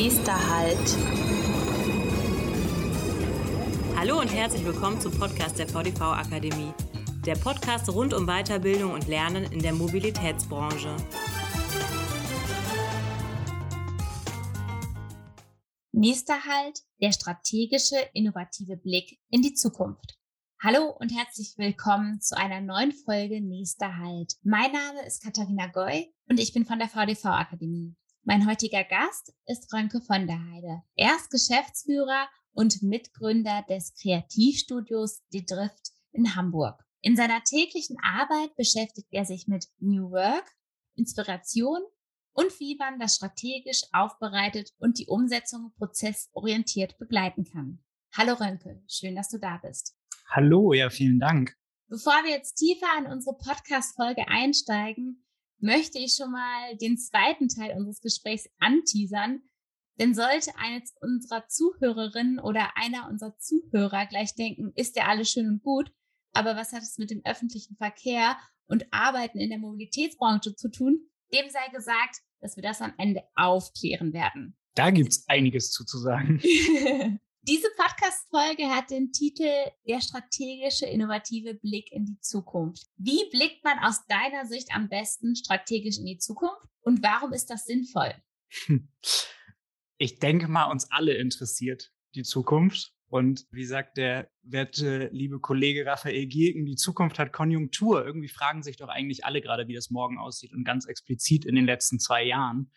Nächster Halt. Hallo und herzlich willkommen zum Podcast der VDV Akademie. Der Podcast rund um Weiterbildung und Lernen in der Mobilitätsbranche. Nächster Halt, der strategische, innovative Blick in die Zukunft. Hallo und herzlich willkommen zu einer neuen Folge Nächster Halt. Mein Name ist Katharina Goy und ich bin von der VDV Akademie. Mein heutiger Gast ist Rönke von der Heide. Er ist Geschäftsführer und Mitgründer des Kreativstudios Die Drift in Hamburg. In seiner täglichen Arbeit beschäftigt er sich mit New Work, Inspiration und wie man das strategisch aufbereitet und die Umsetzung prozessorientiert begleiten kann. Hallo Rönke, schön, dass du da bist. Hallo, ja, vielen Dank. Bevor wir jetzt tiefer in unsere Podcast-Folge einsteigen, möchte ich schon mal den zweiten Teil unseres Gesprächs anteasern. Denn sollte eines unserer Zuhörerinnen oder einer unserer Zuhörer gleich denken, ist ja alles schön und gut, aber was hat es mit dem öffentlichen Verkehr und Arbeiten in der Mobilitätsbranche zu tun? Dem sei gesagt, dass wir das am Ende aufklären werden. Da gibt's einiges zu, zu sagen. Diese Podcast-Folge hat den Titel Der strategische, innovative Blick in die Zukunft. Wie blickt man aus deiner Sicht am besten strategisch in die Zukunft und warum ist das sinnvoll? Ich denke mal, uns alle interessiert die Zukunft. Und wie sagt der werte liebe Kollege Raphael Gierken, die Zukunft hat Konjunktur. Irgendwie fragen sich doch eigentlich alle gerade, wie das morgen aussieht und ganz explizit in den letzten zwei Jahren.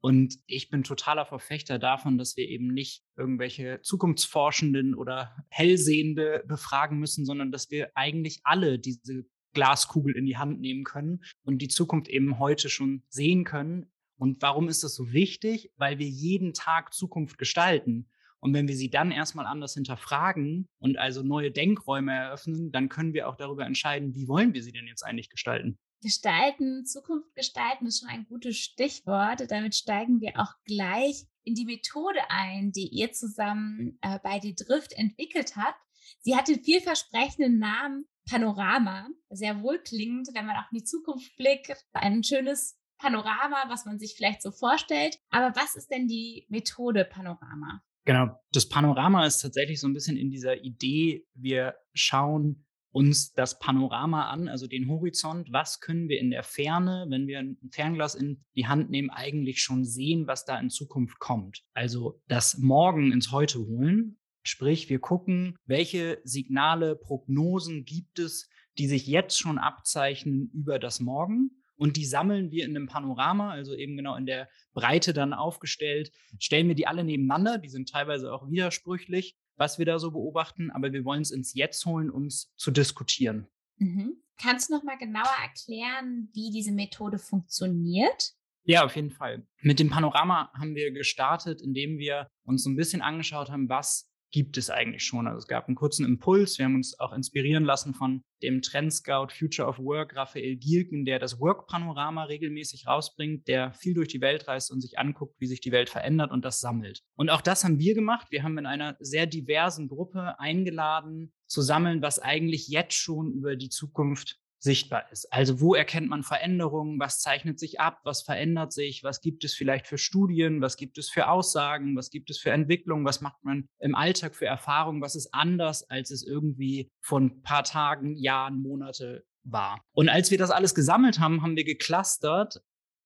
Und ich bin totaler Verfechter davon, dass wir eben nicht irgendwelche Zukunftsforschenden oder Hellsehende befragen müssen, sondern dass wir eigentlich alle diese Glaskugel in die Hand nehmen können und die Zukunft eben heute schon sehen können. Und warum ist das so wichtig? Weil wir jeden Tag Zukunft gestalten. Und wenn wir sie dann erstmal anders hinterfragen und also neue Denkräume eröffnen, dann können wir auch darüber entscheiden, wie wollen wir sie denn jetzt eigentlich gestalten. Gestalten, Zukunft gestalten ist schon ein gutes Stichwort. Damit steigen wir auch gleich in die Methode ein, die ihr zusammen äh, bei Die Drift entwickelt habt. Sie hat den vielversprechenden Namen Panorama, sehr wohlklingend, wenn man auch in die Zukunft blickt. Ein schönes Panorama, was man sich vielleicht so vorstellt. Aber was ist denn die Methode Panorama? Genau, das Panorama ist tatsächlich so ein bisschen in dieser Idee, wir schauen uns das Panorama an, also den Horizont, was können wir in der Ferne, wenn wir ein Fernglas in die Hand nehmen, eigentlich schon sehen, was da in Zukunft kommt. Also das Morgen ins Heute holen, sprich wir gucken, welche Signale, Prognosen gibt es, die sich jetzt schon abzeichnen über das Morgen und die sammeln wir in einem Panorama, also eben genau in der Breite dann aufgestellt, stellen wir die alle nebeneinander, die sind teilweise auch widersprüchlich, was wir da so beobachten, aber wir wollen es ins Jetzt holen, um es zu diskutieren. Mhm. Kannst du noch mal genauer erklären, wie diese Methode funktioniert? Ja, auf jeden Fall. Mit dem Panorama haben wir gestartet, indem wir uns so ein bisschen angeschaut haben, was gibt es eigentlich schon. Also es gab einen kurzen Impuls. Wir haben uns auch inspirieren lassen von dem Trendscout Future of Work Raphael Gierken, der das Work-Panorama regelmäßig rausbringt, der viel durch die Welt reist und sich anguckt, wie sich die Welt verändert und das sammelt. Und auch das haben wir gemacht. Wir haben in einer sehr diversen Gruppe eingeladen, zu sammeln, was eigentlich jetzt schon über die Zukunft sichtbar ist. Also wo erkennt man Veränderungen, was zeichnet sich ab, was verändert sich, was gibt es vielleicht für Studien, was gibt es für Aussagen, was gibt es für Entwicklungen, was macht man im Alltag für Erfahrungen, was ist anders, als es irgendwie von ein paar Tagen, Jahren, Monate war. Und als wir das alles gesammelt haben, haben wir geclustert,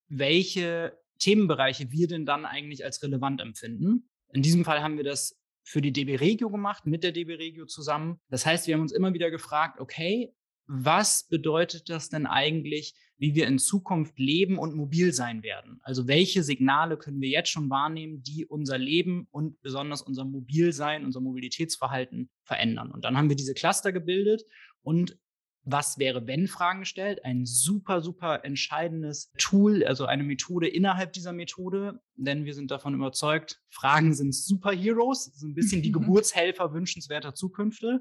welche Themenbereiche wir denn dann eigentlich als relevant empfinden. In diesem Fall haben wir das für die DB Regio gemacht, mit der DB Regio zusammen. Das heißt, wir haben uns immer wieder gefragt, okay, was bedeutet das denn eigentlich, wie wir in Zukunft leben und mobil sein werden? Also welche Signale können wir jetzt schon wahrnehmen, die unser Leben und besonders unser Mobilsein, unser Mobilitätsverhalten verändern? Und dann haben wir diese Cluster gebildet und was wäre, wenn Fragen gestellt. Ein super, super entscheidendes Tool, also eine Methode innerhalb dieser Methode, denn wir sind davon überzeugt, Fragen sind Superheroes, so ein bisschen die Geburtshelfer wünschenswerter Zukünfte.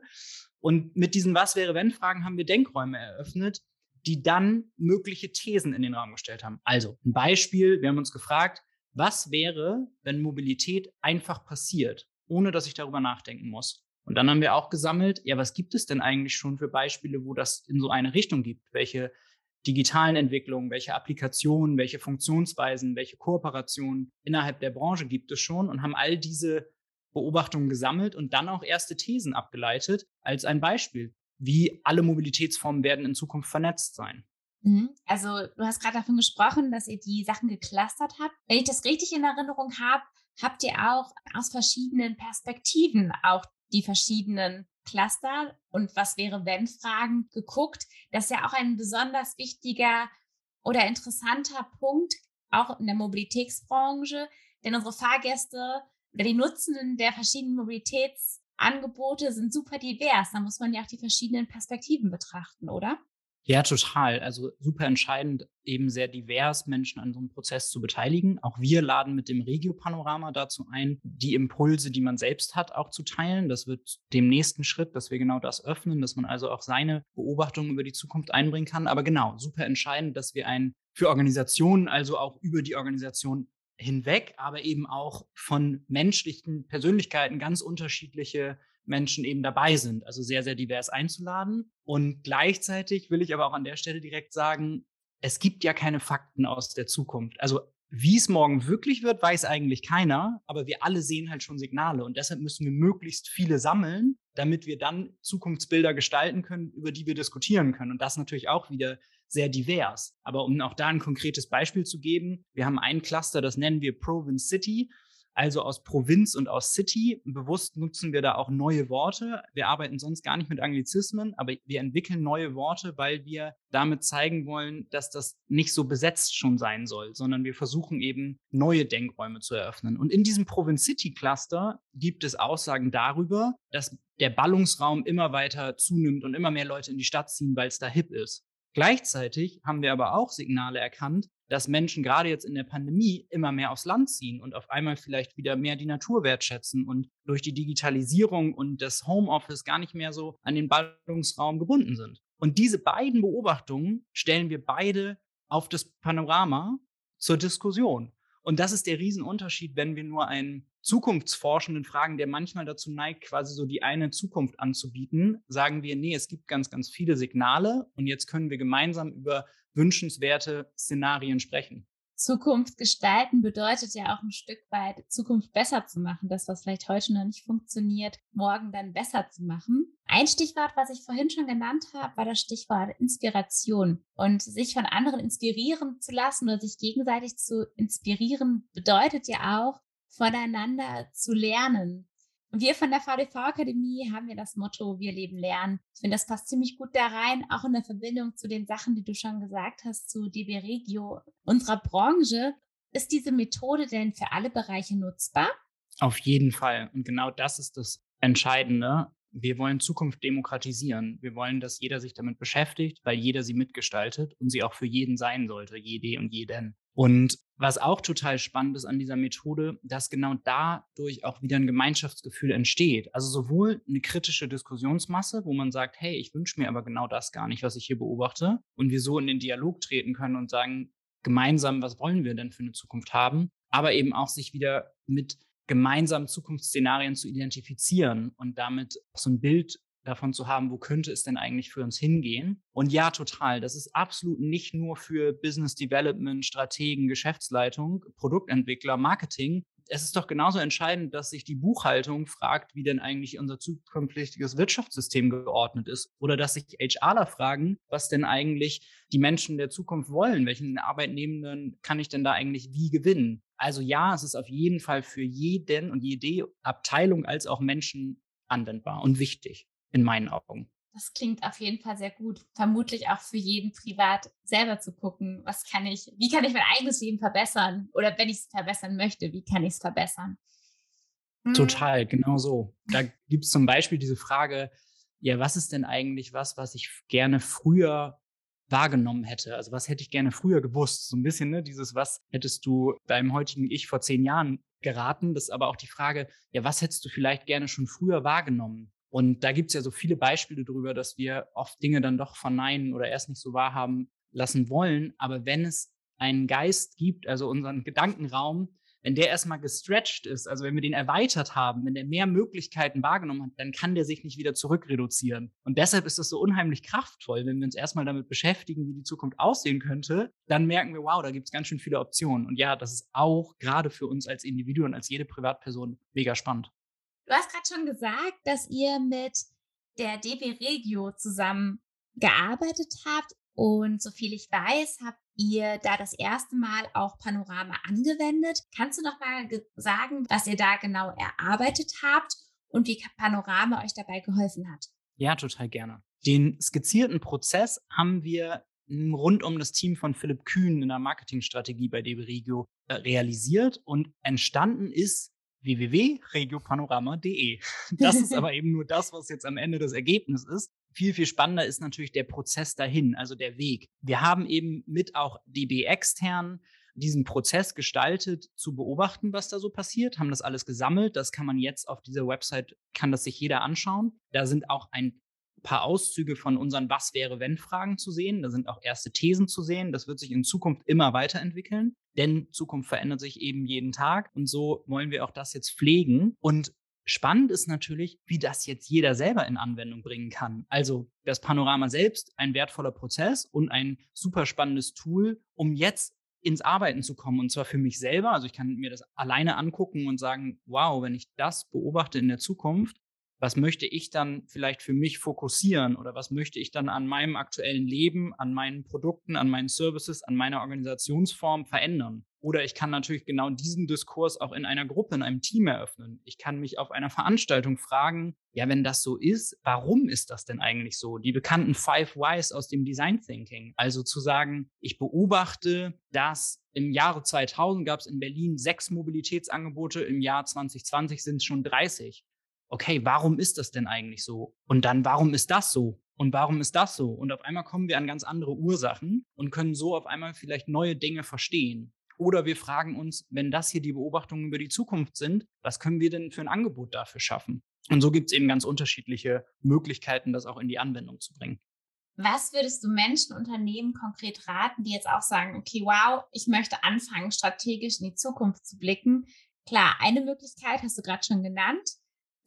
Und mit diesen Was wäre wenn Fragen haben wir Denkräume eröffnet, die dann mögliche Thesen in den Raum gestellt haben. Also ein Beispiel, wir haben uns gefragt, was wäre, wenn Mobilität einfach passiert, ohne dass ich darüber nachdenken muss? Und dann haben wir auch gesammelt, ja, was gibt es denn eigentlich schon für Beispiele, wo das in so eine Richtung gibt? Welche digitalen Entwicklungen, welche Applikationen, welche Funktionsweisen, welche Kooperationen innerhalb der Branche gibt es schon und haben all diese Beobachtungen gesammelt und dann auch erste Thesen abgeleitet als ein Beispiel, wie alle Mobilitätsformen werden in Zukunft vernetzt sein. Mhm. Also du hast gerade davon gesprochen, dass ihr die Sachen geclustert habt. Wenn ich das richtig in Erinnerung habe, habt ihr auch aus verschiedenen Perspektiven auch die verschiedenen Cluster und was wäre wenn Fragen geguckt. Das ist ja auch ein besonders wichtiger oder interessanter Punkt, auch in der Mobilitätsbranche, denn unsere Fahrgäste die Nutzenden der verschiedenen Mobilitätsangebote sind super divers. Da muss man ja auch die verschiedenen Perspektiven betrachten, oder? Ja, total. Also super entscheidend, eben sehr divers Menschen an so einem Prozess zu beteiligen. Auch wir laden mit dem Regio-Panorama dazu ein, die Impulse, die man selbst hat, auch zu teilen. Das wird dem nächsten Schritt, dass wir genau das öffnen, dass man also auch seine Beobachtungen über die Zukunft einbringen kann. Aber genau, super entscheidend, dass wir ein für Organisationen, also auch über die Organisation hinweg, aber eben auch von menschlichen Persönlichkeiten ganz unterschiedliche Menschen eben dabei sind. Also sehr, sehr divers einzuladen. Und gleichzeitig will ich aber auch an der Stelle direkt sagen, es gibt ja keine Fakten aus der Zukunft. Also wie es morgen wirklich wird, weiß eigentlich keiner, aber wir alle sehen halt schon Signale und deshalb müssen wir möglichst viele sammeln, damit wir dann Zukunftsbilder gestalten können, über die wir diskutieren können. Und das natürlich auch wieder sehr divers. Aber um auch da ein konkretes Beispiel zu geben, wir haben ein Cluster, das nennen wir Province City also aus Provinz und aus City. Bewusst nutzen wir da auch neue Worte. Wir arbeiten sonst gar nicht mit Anglizismen, aber wir entwickeln neue Worte, weil wir damit zeigen wollen, dass das nicht so besetzt schon sein soll, sondern wir versuchen eben neue Denkräume zu eröffnen. Und in diesem Provinz City Cluster gibt es Aussagen darüber, dass der Ballungsraum immer weiter zunimmt und immer mehr Leute in die Stadt ziehen, weil es da hip ist. Gleichzeitig haben wir aber auch Signale erkannt, dass Menschen gerade jetzt in der Pandemie immer mehr aufs Land ziehen und auf einmal vielleicht wieder mehr die Natur wertschätzen und durch die Digitalisierung und das Homeoffice gar nicht mehr so an den Ballungsraum gebunden sind. Und diese beiden Beobachtungen stellen wir beide auf das Panorama zur Diskussion. Und das ist der Riesenunterschied, wenn wir nur einen Zukunftsforschenden fragen, der manchmal dazu neigt, quasi so die eine Zukunft anzubieten, sagen wir, nee, es gibt ganz, ganz viele Signale und jetzt können wir gemeinsam über wünschenswerte Szenarien sprechen. Zukunft gestalten bedeutet ja auch ein Stück weit, Zukunft besser zu machen. Das, was vielleicht heute noch nicht funktioniert, morgen dann besser zu machen. Ein Stichwort, was ich vorhin schon genannt habe, war das Stichwort Inspiration. Und sich von anderen inspirieren zu lassen oder sich gegenseitig zu inspirieren, bedeutet ja auch, voneinander zu lernen. Und wir von der VDV-Akademie haben ja das Motto, wir leben lernen. Ich finde, das passt ziemlich gut da rein, auch in der Verbindung zu den Sachen, die du schon gesagt hast, zu DB Regio, unserer Branche. Ist diese Methode denn für alle Bereiche nutzbar? Auf jeden Fall. Und genau das ist das Entscheidende. Wir wollen Zukunft demokratisieren. Wir wollen, dass jeder sich damit beschäftigt, weil jeder sie mitgestaltet und sie auch für jeden sein sollte, jede und jeden. Und was auch total spannend ist an dieser Methode, dass genau dadurch auch wieder ein Gemeinschaftsgefühl entsteht. Also sowohl eine kritische Diskussionsmasse, wo man sagt, hey, ich wünsche mir aber genau das gar nicht, was ich hier beobachte, und wir so in den Dialog treten können und sagen, gemeinsam, was wollen wir denn für eine Zukunft haben, aber eben auch sich wieder mit gemeinsamen Zukunftsszenarien zu identifizieren und damit so ein Bild davon zu haben, wo könnte es denn eigentlich für uns hingehen. Und ja, total. Das ist absolut nicht nur für Business Development, Strategen, Geschäftsleitung, Produktentwickler, Marketing. Es ist doch genauso entscheidend, dass sich die Buchhaltung fragt, wie denn eigentlich unser zukünftiges Wirtschaftssystem geordnet ist. Oder dass sich HRler fragen, was denn eigentlich die Menschen der Zukunft wollen. Welchen Arbeitnehmenden kann ich denn da eigentlich wie gewinnen? Also ja, es ist auf jeden Fall für jeden und jede Abteilung als auch Menschen anwendbar und wichtig in meinen Augen. Das klingt auf jeden Fall sehr gut. Vermutlich auch für jeden privat selber zu gucken, was kann ich, wie kann ich mein eigenes Leben verbessern? Oder wenn ich es verbessern möchte, wie kann ich es verbessern? Hm. Total, genau so. Da gibt es zum Beispiel diese Frage, ja, was ist denn eigentlich was, was ich gerne früher wahrgenommen hätte? Also was hätte ich gerne früher gewusst? So ein bisschen, ne, dieses, was hättest du deinem heutigen Ich vor zehn Jahren geraten? Das ist aber auch die Frage, ja, was hättest du vielleicht gerne schon früher wahrgenommen? Und da gibt es ja so viele Beispiele darüber, dass wir oft Dinge dann doch verneinen oder erst nicht so wahrhaben lassen wollen. Aber wenn es einen Geist gibt, also unseren Gedankenraum, wenn der erstmal gestretched ist, also wenn wir den erweitert haben, wenn der mehr Möglichkeiten wahrgenommen hat, dann kann der sich nicht wieder zurückreduzieren. Und deshalb ist es so unheimlich kraftvoll, wenn wir uns erstmal damit beschäftigen, wie die Zukunft aussehen könnte, dann merken wir, wow, da gibt es ganz schön viele Optionen. Und ja, das ist auch gerade für uns als Individuen, als jede Privatperson mega spannend. Du hast gerade schon gesagt, dass ihr mit der DB Regio zusammen gearbeitet habt. Und so viel ich weiß, habt ihr da das erste Mal auch Panorama angewendet. Kannst du noch mal sagen, was ihr da genau erarbeitet habt und wie Panorama euch dabei geholfen hat? Ja, total gerne. Den skizzierten Prozess haben wir rund um das Team von Philipp Kühn in der Marketingstrategie bei DB Regio äh, realisiert und entstanden ist www.regiopanorama.de. Das ist aber eben nur das, was jetzt am Ende das Ergebnis ist. Viel, viel spannender ist natürlich der Prozess dahin, also der Weg. Wir haben eben mit auch DB extern diesen Prozess gestaltet, zu beobachten, was da so passiert, haben das alles gesammelt. Das kann man jetzt auf dieser Website, kann das sich jeder anschauen. Da sind auch ein paar Auszüge von unseren Was wäre wenn Fragen zu sehen. Da sind auch erste Thesen zu sehen. Das wird sich in Zukunft immer weiterentwickeln, denn Zukunft verändert sich eben jeden Tag und so wollen wir auch das jetzt pflegen und Spannend ist natürlich, wie das jetzt jeder selber in Anwendung bringen kann. Also das Panorama selbst, ein wertvoller Prozess und ein super spannendes Tool, um jetzt ins Arbeiten zu kommen. Und zwar für mich selber. Also ich kann mir das alleine angucken und sagen, wow, wenn ich das beobachte in der Zukunft, was möchte ich dann vielleicht für mich fokussieren oder was möchte ich dann an meinem aktuellen Leben, an meinen Produkten, an meinen Services, an meiner Organisationsform verändern. Oder ich kann natürlich genau diesen Diskurs auch in einer Gruppe, in einem Team eröffnen. Ich kann mich auf einer Veranstaltung fragen, ja, wenn das so ist, warum ist das denn eigentlich so? Die bekannten Five Whys aus dem Design Thinking. Also zu sagen, ich beobachte, dass im Jahre 2000 gab es in Berlin sechs Mobilitätsangebote, im Jahr 2020 sind es schon 30. Okay, warum ist das denn eigentlich so? Und dann, warum ist das so? Und warum ist das so? Und auf einmal kommen wir an ganz andere Ursachen und können so auf einmal vielleicht neue Dinge verstehen. Oder wir fragen uns, wenn das hier die Beobachtungen über die Zukunft sind, was können wir denn für ein Angebot dafür schaffen? Und so gibt es eben ganz unterschiedliche Möglichkeiten, das auch in die Anwendung zu bringen. Was würdest du Menschen, Unternehmen konkret raten, die jetzt auch sagen, okay, wow, ich möchte anfangen, strategisch in die Zukunft zu blicken? Klar, eine Möglichkeit hast du gerade schon genannt,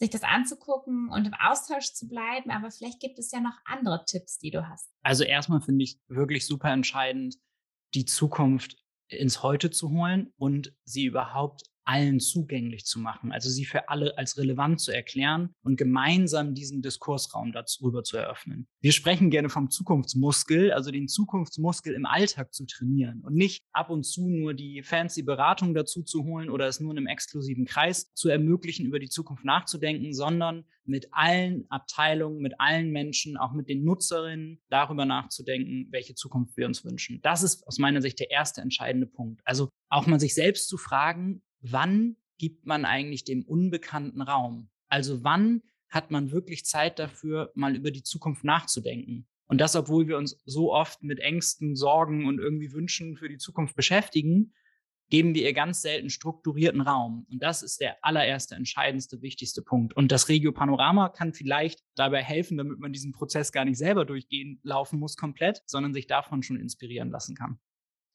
sich das anzugucken und im Austausch zu bleiben, aber vielleicht gibt es ja noch andere Tipps, die du hast. Also erstmal finde ich wirklich super entscheidend, die Zukunft ins Heute zu holen und sie überhaupt allen zugänglich zu machen, also sie für alle als relevant zu erklären und gemeinsam diesen Diskursraum darüber zu eröffnen. Wir sprechen gerne vom Zukunftsmuskel, also den Zukunftsmuskel im Alltag zu trainieren und nicht ab und zu nur die fancy Beratung dazu zu holen oder es nur in einem exklusiven Kreis zu ermöglichen, über die Zukunft nachzudenken, sondern mit allen Abteilungen, mit allen Menschen, auch mit den Nutzerinnen darüber nachzudenken, welche Zukunft wir uns wünschen. Das ist aus meiner Sicht der erste entscheidende Punkt. Also auch mal sich selbst zu fragen, wann gibt man eigentlich dem Unbekannten Raum? Also wann hat man wirklich Zeit dafür, mal über die Zukunft nachzudenken? Und das, obwohl wir uns so oft mit Ängsten, Sorgen und irgendwie Wünschen für die Zukunft beschäftigen, geben wir ihr ganz selten strukturierten Raum. Und das ist der allererste, entscheidendste, wichtigste Punkt. Und das Regio Panorama kann vielleicht dabei helfen, damit man diesen Prozess gar nicht selber durchgehen, laufen muss komplett, sondern sich davon schon inspirieren lassen kann.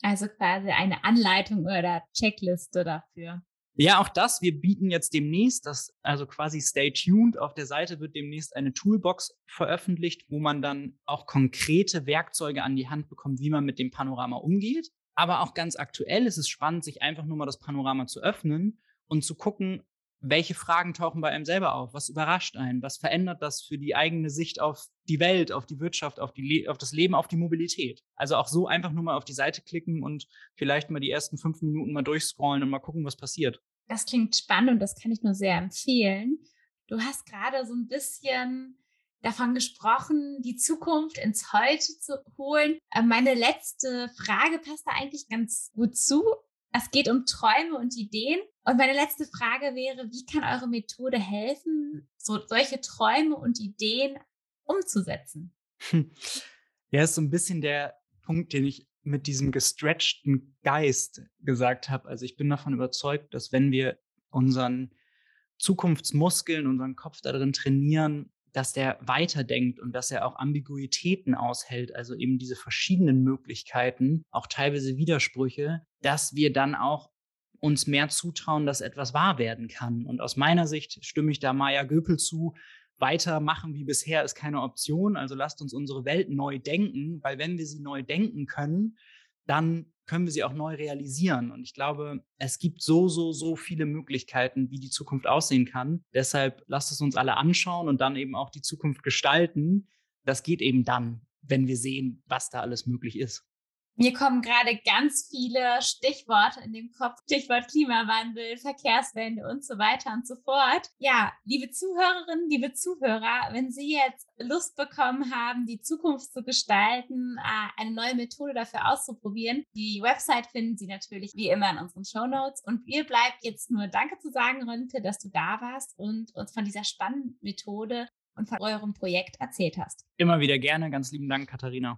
Also quasi eine Anleitung oder Checkliste dafür. Ja, auch das. Wir bieten jetzt demnächst, das, also quasi stay tuned. Auf der Seite wird demnächst eine Toolbox veröffentlicht, wo man dann auch konkrete Werkzeuge an die Hand bekommt, wie man mit dem Panorama umgeht. Aber auch ganz aktuell ist es spannend, sich einfach nur mal das Panorama zu öffnen und zu gucken, welche Fragen tauchen bei einem selber auf? Was überrascht einen? Was verändert das für die eigene Sicht auf die Welt, auf die Wirtschaft, auf, die auf das Leben, auf die Mobilität? Also auch so einfach nur mal auf die Seite klicken und vielleicht mal die ersten fünf Minuten mal durchscrollen und mal gucken, was passiert. Das klingt spannend und das kann ich nur sehr empfehlen. Du hast gerade so ein bisschen davon gesprochen, die Zukunft ins Heute zu holen. Äh, meine letzte Frage passt da eigentlich ganz gut zu. Es geht um Träume und Ideen. Und meine letzte Frage wäre, wie kann eure Methode helfen, so solche Träume und Ideen umzusetzen? Ja, ist so ein bisschen der Punkt, den ich mit diesem gestretchten Geist gesagt habe. Also ich bin davon überzeugt, dass wenn wir unseren Zukunftsmuskeln, unseren Kopf darin trainieren, dass der weiterdenkt und dass er auch Ambiguitäten aushält, also eben diese verschiedenen Möglichkeiten, auch teilweise Widersprüche, dass wir dann auch uns mehr zutrauen, dass etwas wahr werden kann. Und aus meiner Sicht stimme ich da Maya Göpel zu. Weitermachen wie bisher ist keine Option. Also lasst uns unsere Welt neu denken, weil wenn wir sie neu denken können, dann können wir sie auch neu realisieren. Und ich glaube, es gibt so, so, so viele Möglichkeiten, wie die Zukunft aussehen kann. Deshalb lasst es uns alle anschauen und dann eben auch die Zukunft gestalten. Das geht eben dann, wenn wir sehen, was da alles möglich ist. Mir kommen gerade ganz viele Stichworte in den Kopf. Stichwort Klimawandel, Verkehrswende und so weiter und so fort. Ja, liebe Zuhörerinnen, liebe Zuhörer, wenn Sie jetzt Lust bekommen haben, die Zukunft zu gestalten, äh, eine neue Methode dafür auszuprobieren, die Website finden Sie natürlich wie immer in unseren Show Notes. Und mir bleibt jetzt nur Danke zu sagen, Rönke, dass du da warst und uns von dieser spannenden Methode und von eurem Projekt erzählt hast. Immer wieder gerne. Ganz lieben Dank, Katharina.